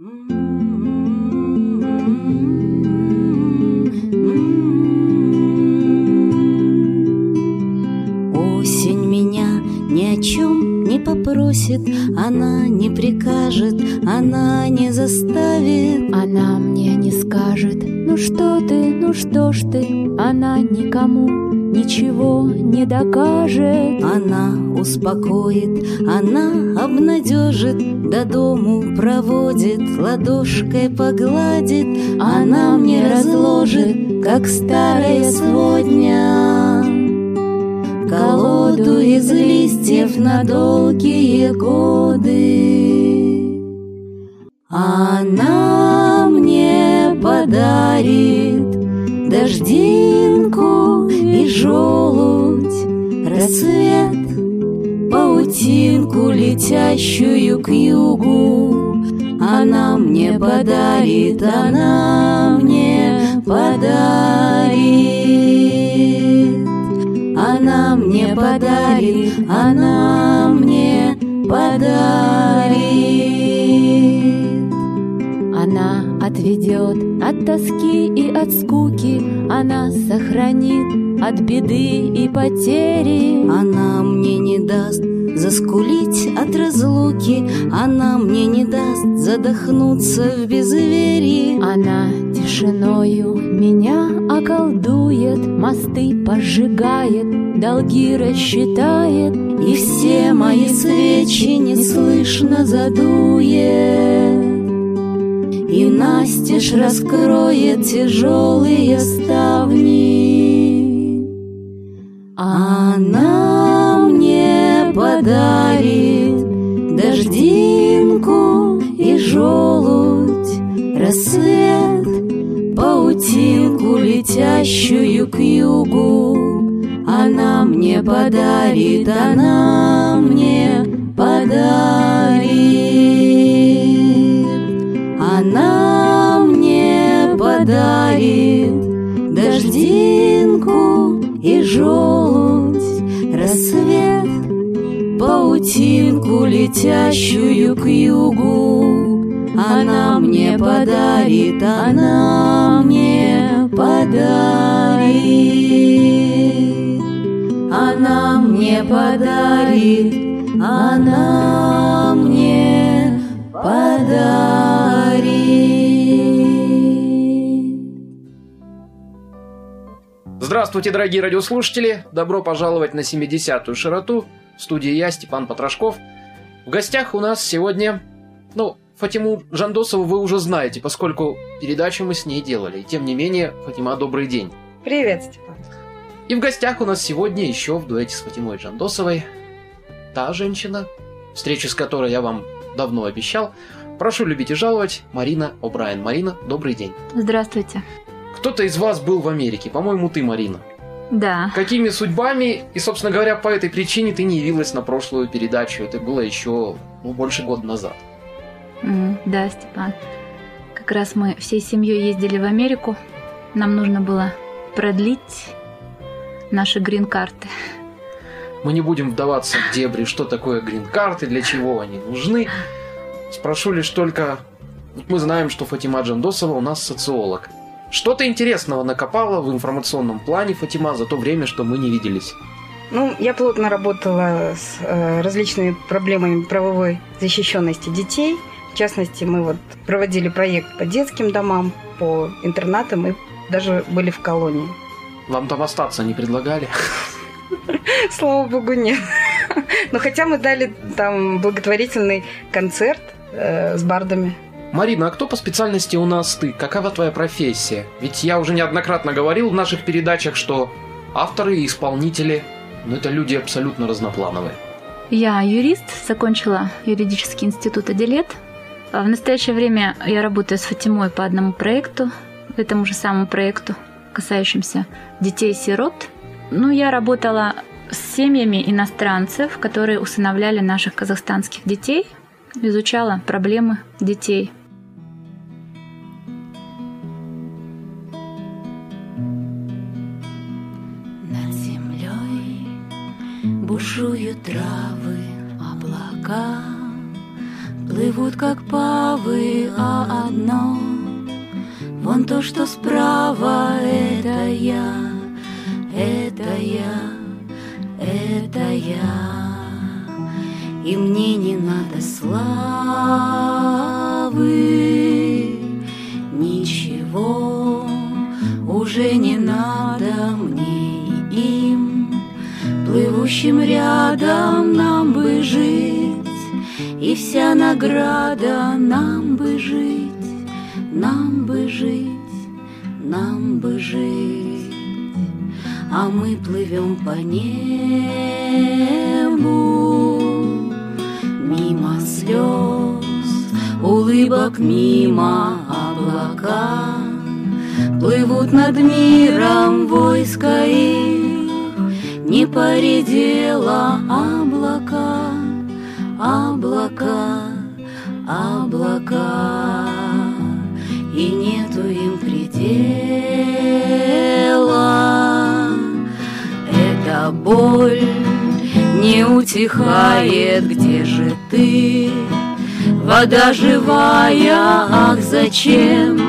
Осень меня ни о чем не попросит, она не прикажет, она не заставит. Она мне не скажет, ну что ты, ну что ж ты, она никому ничего не докажет. Она успокоит, она обнадежит, до дому проводит, ладошкой погладит. Она мне разложит, как старая сводня, колоду из листьев на долгие годы. Она мне подарит дождинку желудь, рассвет, паутинку, летящую к югу. Она мне подарит, она мне подарит. Она мне подарит, она мне подарит. Она отведет от тоски и от скуки, она сохранит от беды и потери. Она мне не даст заскулить от разлуки, Она мне не даст задохнуться в безверии. Она тишиною меня околдует, мосты пожигает, долги рассчитает, И все мои свечи неслышно задует. И настежь раскроет тяжелые ставни. Она мне подарит дождинку и желудь, рассвет, паутинку, летящую к югу. Она мне подарит, она мне подарит. Мне подарит дождинку и желудь, рассвет, паутинку, летящую к югу. Она мне подарит, она мне подарит. Она мне подарит, она мне подарит. Здравствуйте, дорогие радиослушатели! Добро пожаловать на 70-ю широту. В студии я, Степан Потрошков. В гостях у нас сегодня... Ну, Фатиму Жандосову вы уже знаете, поскольку передачу мы с ней делали. И тем не менее, Фатима, добрый день. Привет, Степан. И в гостях у нас сегодня еще в дуэте с Фатимой Жандосовой та женщина, встречу с которой я вам давно обещал. Прошу любить и жаловать, Марина О'Брайен. Марина, добрый день. Здравствуйте. Кто-то из вас был в Америке, по-моему, ты, Марина. Да. Какими судьбами, и, собственно говоря, по этой причине ты не явилась на прошлую передачу. Это было еще ну, больше года назад. М, Да, Степан. Как раз мы всей семьей ездили в Америку. Нам нужно было продлить наши грин-карты. Мы не будем вдаваться в дебри, что такое грин-карты, для чего они нужны. Спрошу лишь только... вот Мы знаем, что Фатима Джандосова у нас социолог. Что-то интересного накопала в информационном плане Фатима за то время, что мы не виделись. Ну, я плотно работала с э, различными проблемами правовой защищенности детей. В частности, мы вот проводили проект по детским домам, по интернатам и даже были в колонии. Вам там остаться не предлагали? Слава богу, нет. Но хотя мы дали там благотворительный концерт э, с бардами. Марина, а кто по специальности у нас ты? Какова твоя профессия? Ведь я уже неоднократно говорил в наших передачах, что авторы и исполнители, ну это люди абсолютно разноплановые. Я юрист, закончила юридический институт Аделет. В настоящее время я работаю с Фатимой по одному проекту, этому же самому проекту, касающемуся детей-сирот. Ну, я работала с семьями иностранцев, которые усыновляли наших казахстанских детей, изучала проблемы детей. Плывут, как павы, то, что справа, это я, это я, это я. И мне не надо славы, ничего уже не надо мне им, плывущим рядом вся награда нам бы жить, нам бы жить, нам бы жить, а мы плывем по небу мимо слез, улыбок мимо облака. Плывут над миром войска их, Не поредело облака, облака, облака, И нету им предела. Эта боль не утихает, где же ты? Вода живая, ах, зачем?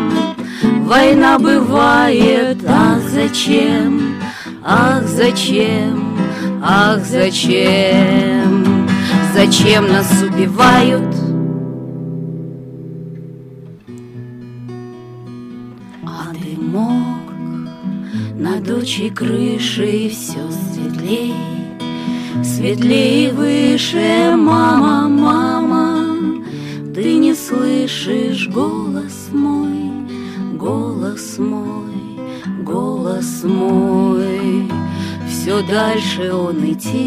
Война бывает, ах, зачем? Ах, зачем? Ах, зачем? Зачем нас убивают? А ты мог на дочей крыши все светлей, Светлее выше, мама, мама, Ты не слышишь голос мой, голос мой, голос мой. Все дальше он и тише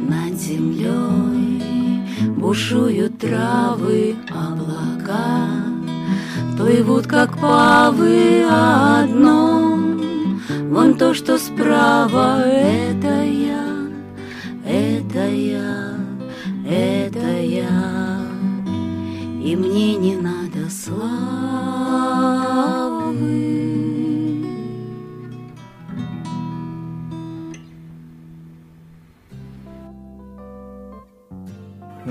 над землей бушуют травы, облака плывут как павы одно. Вон то, что справа, это я, это я, это я. И мне не надо славы.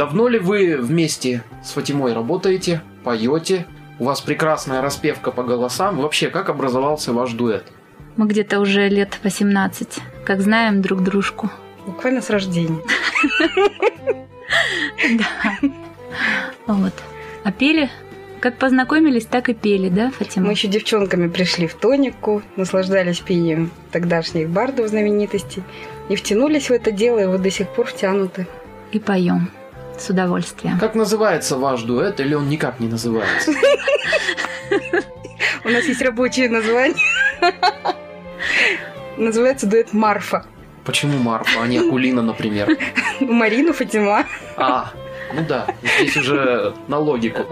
Давно ли вы вместе с Фатимой работаете, поете? У вас прекрасная распевка по голосам. Вообще, как образовался ваш дуэт? Мы где-то уже лет 18, как знаем друг дружку. Буквально с рождения. Да. Вот. А пели? Как познакомились, так и пели, да, Фатима? Мы еще девчонками пришли в тонику, наслаждались пением тогдашних бардов знаменитостей и втянулись в это дело, и вот до сих пор втянуты. И поем с удовольствием. Как называется ваш дуэт или он никак не называется? У нас есть рабочее название. Называется дуэт Марфа. Почему Марфа, а не Акулина, например? Марина Фатима. А, ну да, здесь уже на логику.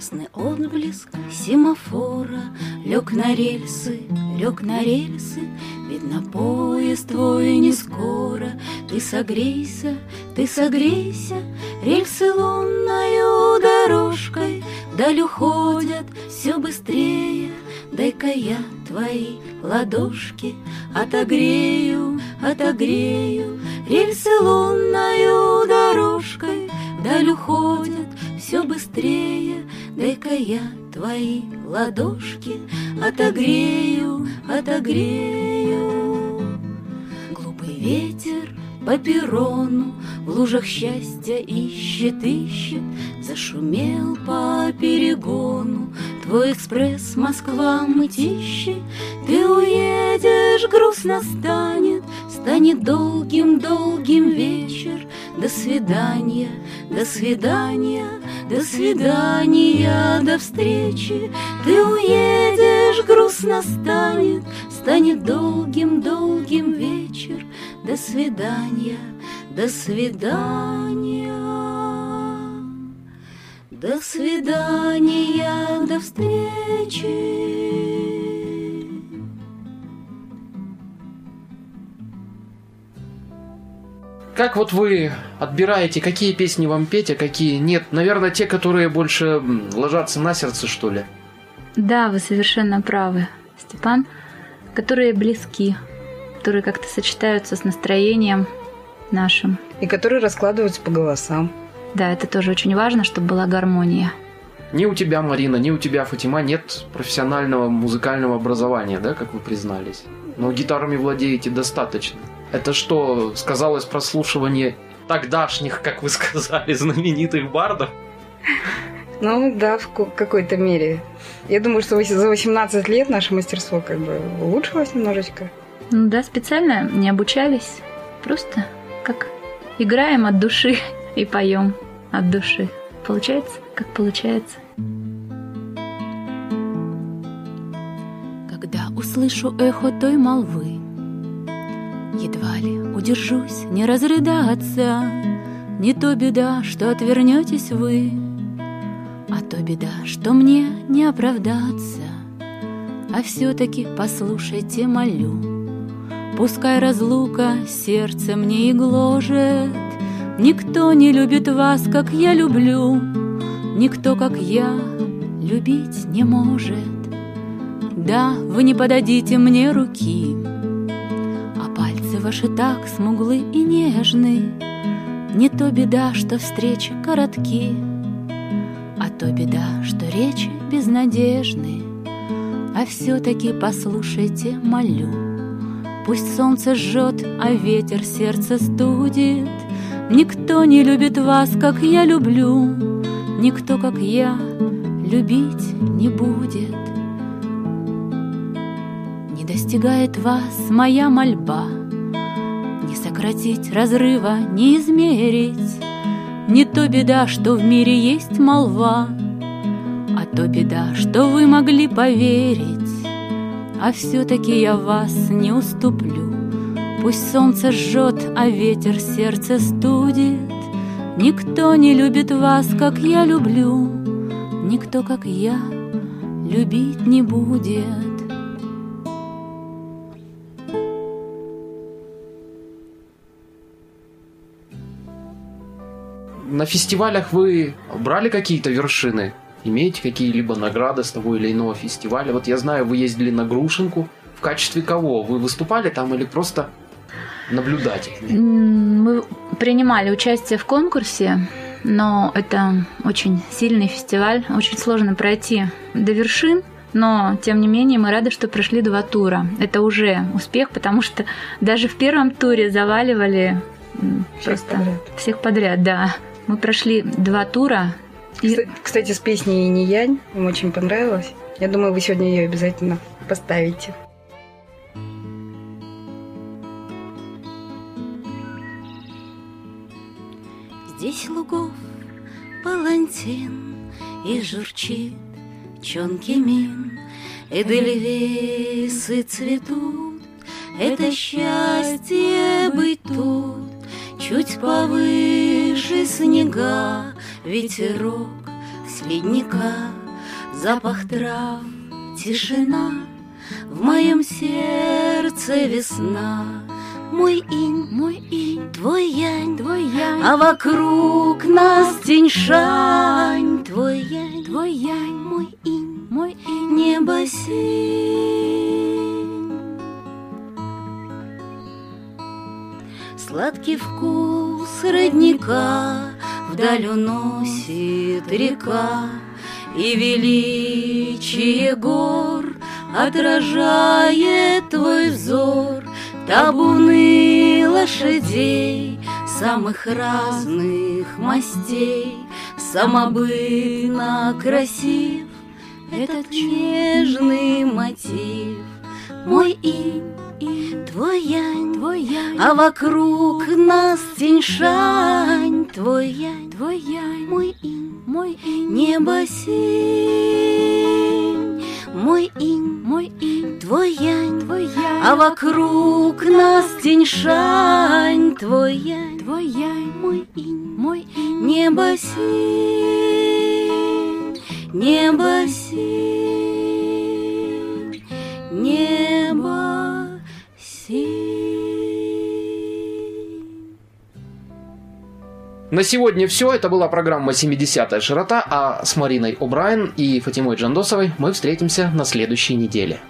Красный отблеск семафора. Лег на рельсы, лег на рельсы. Видно, поезд твой не скоро. Ты согрейся, ты согрейся. Рельсы лунною дорожкой. Вдаль уходят все быстрее. Дай-ка я твои ладошки Отогрею, отогрею. Рельсы лунною дорожкой. Вдаль уходят все быстрее Дай-ка я твои ладошки Отогрею, отогрею. Глупый ветер по перрону В лужах счастья ищет, ищет Зашумел по перегону. Твой экспресс Москва мытищи Ты уедешь, грустно станет Станет долгим-долгим вечер. До свидания, до свидания, до свидания, до встречи. Ты уедешь, грустно станет Станет долгим-долгим вечер До свидания, до свидания До свидания, до встречи Как вот вы отбираете, какие песни вам петь, а какие нет? Наверное, те, которые больше ложатся на сердце, что ли? Да, вы совершенно правы, Степан. Которые близки, которые как-то сочетаются с настроением нашим. И которые раскладываются по голосам. Да, это тоже очень важно, чтобы была гармония. Ни у тебя, Марина, ни у тебя, Фатима, нет профессионального музыкального образования, да, как вы признались. Но гитарами владеете достаточно. Это что, сказалось прослушивание тогдашних, как вы сказали, знаменитых бардов? Ну да, в какой-то мере. Я думаю, что за 18 лет наше мастерство как бы улучшилось немножечко. Ну да, специально не обучались. Просто как играем от души и поем от души. Получается, как получается. Когда услышу эхо той молвы, Едва ли удержусь не разрыдаться, Не то беда, что отвернетесь вы, А то беда, что мне не оправдаться. А все-таки послушайте, молю, Пускай разлука сердце мне и гложет, Никто не любит вас, как я люблю, Никто, как я, любить не может. Да, вы не подадите мне руки, А пальцы ваши так смуглы и нежны. Не то беда, что встречи коротки, А то беда, что речи безнадежны. А все-таки послушайте, молю, Пусть солнце жжет, а ветер сердце студит. Никто не любит вас, как я люблю, Никто, как я, любить не будет. Не достигает вас моя мольба, Не сократить разрыва, не измерить. Не то беда, что в мире есть молва, А то беда, что вы могли поверить. А все-таки я вас не уступлю. Пусть солнце жжет, а ветер сердце студит. Никто не любит вас, как я люблю, Никто, как я, любить не будет. На фестивалях вы брали какие-то вершины? Имеете какие-либо награды с того или иного фестиваля? Вот я знаю, вы ездили на Грушинку. В качестве кого? Вы выступали там или просто наблюдатель? Мы принимали участие в конкурсе, но это очень сильный фестиваль, очень сложно пройти до вершин. Но, тем не менее, мы рады, что прошли два тура. Это уже успех, потому что даже в первом туре заваливали Всех просто подряд. всех подряд, да. Мы прошли два тура. И Кста- Кстати, с песней «Не янь» им очень понравилось. Я думаю, вы сегодня ее обязательно поставите. Здесь лугов палантин И журчит чонкий мин Эдельвейсы цветут Это счастье быть тут Чуть повыше снега Ветерок с ледника Запах трав, тишина. В моем сердце весна. Мой инь, мой инь, твой янь, твой янь, а вокруг нас тень-шань, твой янь, твой янь, мой инь, мой инь, небо синь. Сладкий вкус родника Вдаль уносит река И величие гор Отражает твой взор. Табуны лошадей Самых разных мастей. Самобытно красив Этот нежный мотив. Мой инь, янь, твой янь, а вокруг нас тень-шань, твой янь, мой инь, мой инь, небо мой инь, мой инь, твой янь, твой янь, а вокруг нас тень-шань, твой янь, мой инь, мой инь, небо синь, небо синь, На сегодня все. Это была программа «70-я широта», а с Мариной О'Брайен и Фатимой Джандосовой мы встретимся на следующей неделе.